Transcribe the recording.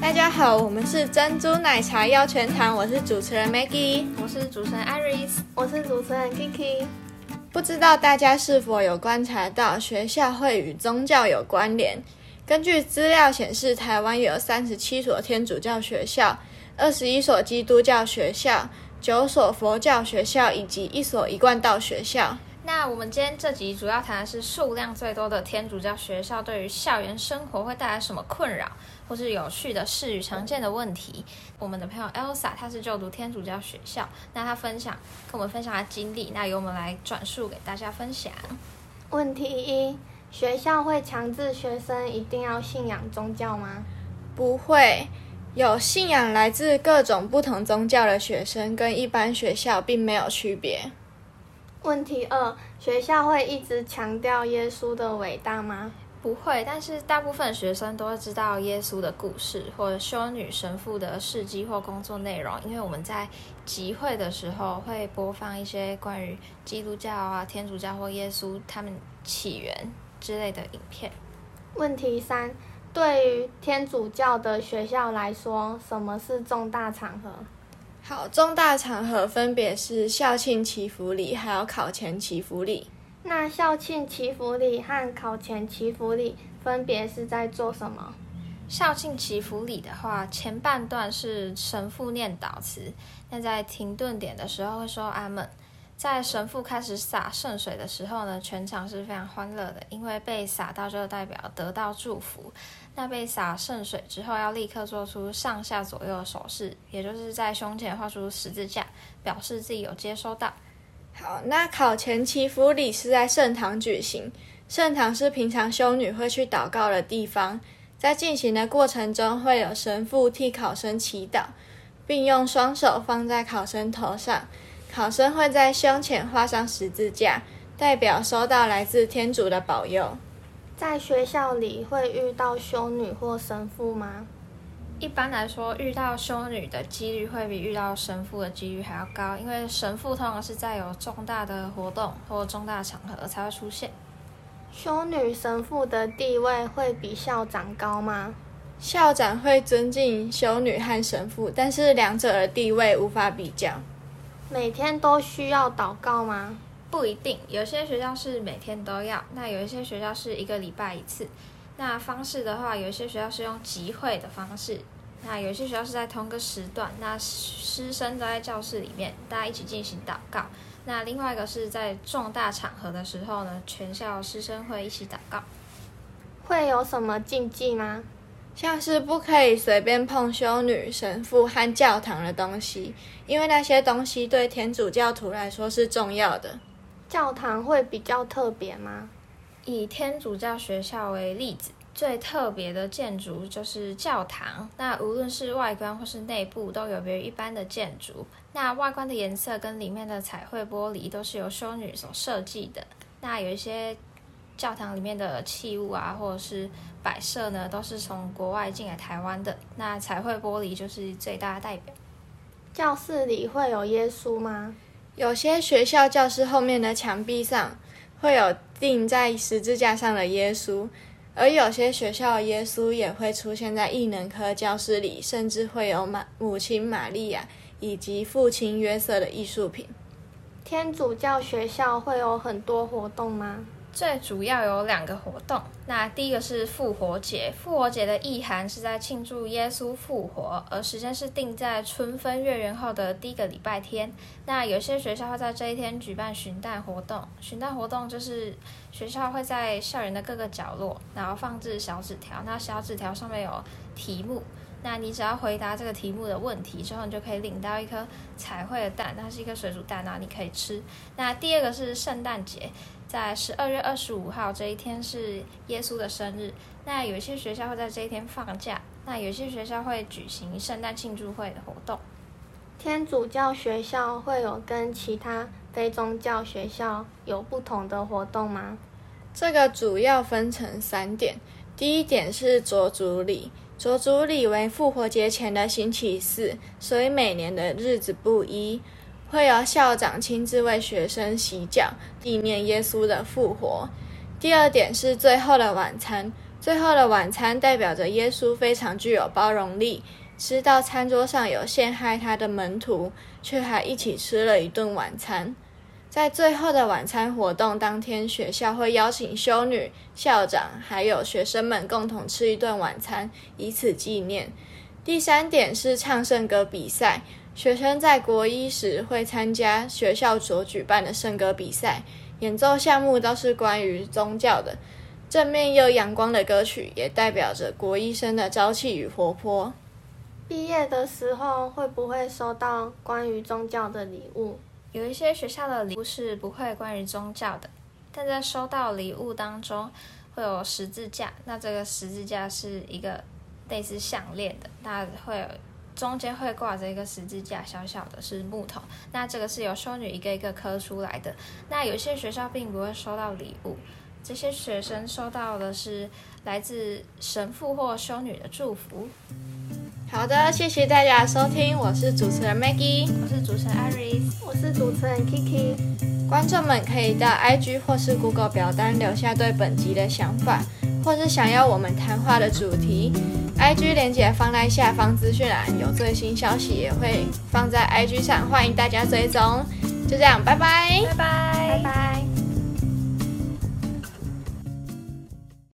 大家好，我们是珍珠奶茶要全糖，我是主持人 Maggie，我是主持人 Iris，我是主持人 Kiki。不知道大家是否有观察到学校会与宗教有关联？根据资料显示，台湾有三十七所天主教学校、二十一所基督教学校、九所佛教学校以及一所一贯道学校。那我们今天这集主要谈的是数量最多的天主教学校对于校园生活会带来什么困扰，或是有趣的事与常见的问题。我们的朋友 Elsa 她是就读天主教学校，那她分享跟我们分享她经历，那由我们来转述给大家分享。问题一：学校会强制学生一定要信仰宗教吗？不会，有信仰来自各种不同宗教的学生跟一般学校并没有区别。问题二：学校会一直强调耶稣的伟大吗？不会，但是大部分学生都会知道耶稣的故事，或者修女神父的事迹或工作内容，因为我们在集会的时候会播放一些关于基督教啊、天主教或耶稣他们起源之类的影片。问题三：对于天主教的学校来说，什么是重大场合？好，重大场合分别是校庆祈福礼，还有考前祈福礼。那校庆祈福礼和考前祈福礼分别是在做什么？校庆祈福礼的话，前半段是神父念祷词，那在停顿点的时候会说阿门。在神父开始洒圣水的时候呢，全场是非常欢乐的，因为被洒到就代表得到祝福。那被洒圣水之后，要立刻做出上下左右的手势，也就是在胸前画出十字架，表示自己有接收到。好，那考前祈福礼是在圣堂举行，圣堂是平常修女会去祷告的地方，在进行的过程中，会有神父替考生祈祷，并用双手放在考生头上。考生会在胸前画上十字架，代表收到来自天主的保佑。在学校里会遇到修女或神父吗？一般来说，遇到修女的几率会比遇到神父的几率还要高，因为神父通常是在有重大的活动或重大场合才会出现。修女、神父的地位会比校长高吗？校长会尊敬修女和神父，但是两者的地位无法比较。每天都需要祷告吗？不一定，有些学校是每天都要，那有一些学校是一个礼拜一次。那方式的话，有一些学校是用集会的方式，那有些学校是在同个时段，那师生都在教室里面，大家一起进行祷告。那另外一个是在重大场合的时候呢，全校师生会一起祷告。会有什么禁忌吗？像是不可以随便碰修女、神父和教堂的东西，因为那些东西对天主教徒来说是重要的。教堂会比较特别吗？以天主教学校为例子，最特别的建筑就是教堂。那无论是外观或是内部，都有别于一般的建筑。那外观的颜色跟里面的彩绘玻璃都是由修女所设计的。那有一些。教堂里面的器物啊，或者是摆设呢，都是从国外进来台湾的。那彩绘玻璃就是最大的代表。教室里会有耶稣吗？有些学校教室后面的墙壁上会有钉在十字架上的耶稣，而有些学校的耶稣也会出现在异能科教室里，甚至会有马母亲玛利亚以及父亲约瑟的艺术品。天主教学校会有很多活动吗？最主要有两个活动，那第一个是复活节。复活节的意涵是在庆祝耶稣复活，而时间是定在春分月圆后的第一个礼拜天。那有些学校会在这一天举办寻诞活动，寻诞活动就是学校会在校园的各个角落，然后放置小纸条，那小纸条上面有题目，那你只要回答这个题目的问题之后，你就可以领到一颗彩绘的蛋，它是一颗水煮蛋，然后你可以吃。那第二个是圣诞节。在十二月二十五号这一天是耶稣的生日，那有些学校会在这一天放假，那有些学校会举行圣诞庆祝会的活动。天主教学校会有跟其他非宗教学校有不同的活动吗？这个主要分成三点，第一点是着主礼，着主礼为复活节前的星期四，所以每年的日子不一。会由校长亲自为学生洗脚，纪念耶稣的复活。第二点是最后的晚餐，最后的晚餐代表着耶稣非常具有包容力，吃到餐桌上有陷害他的门徒，却还一起吃了一顿晚餐。在最后的晚餐活动当天，学校会邀请修女、校长还有学生们共同吃一顿晚餐，以此纪念。第三点是唱圣歌比赛，学生在国一时会参加学校所举办的圣歌比赛，演奏项目都是关于宗教的。正面又阳光的歌曲，也代表着国医生的朝气与活泼。毕业的时候会不会收到关于宗教的礼物？有一些学校的礼物是不会关于宗教的，但在收到礼物当中会有十字架。那这个十字架是一个类似项链的，那会有中间会挂着一个十字架，小小的是木头。那这个是由修女一个一个刻出来的。那有些学校并不会收到礼物。这些学生收到的是来自神父或修女的祝福。好的，谢谢大家收听，我是主持人 Maggie，我是主持人 Iris，我是主持人 Kiki。观众们可以到 IG 或是 Google 表单留下对本集的想法，或是想要我们谈话的主题。IG 连接放在下方资讯栏，有最新消息也会放在 IG 上，欢迎大家追踪。就这样，拜拜，拜拜，拜拜。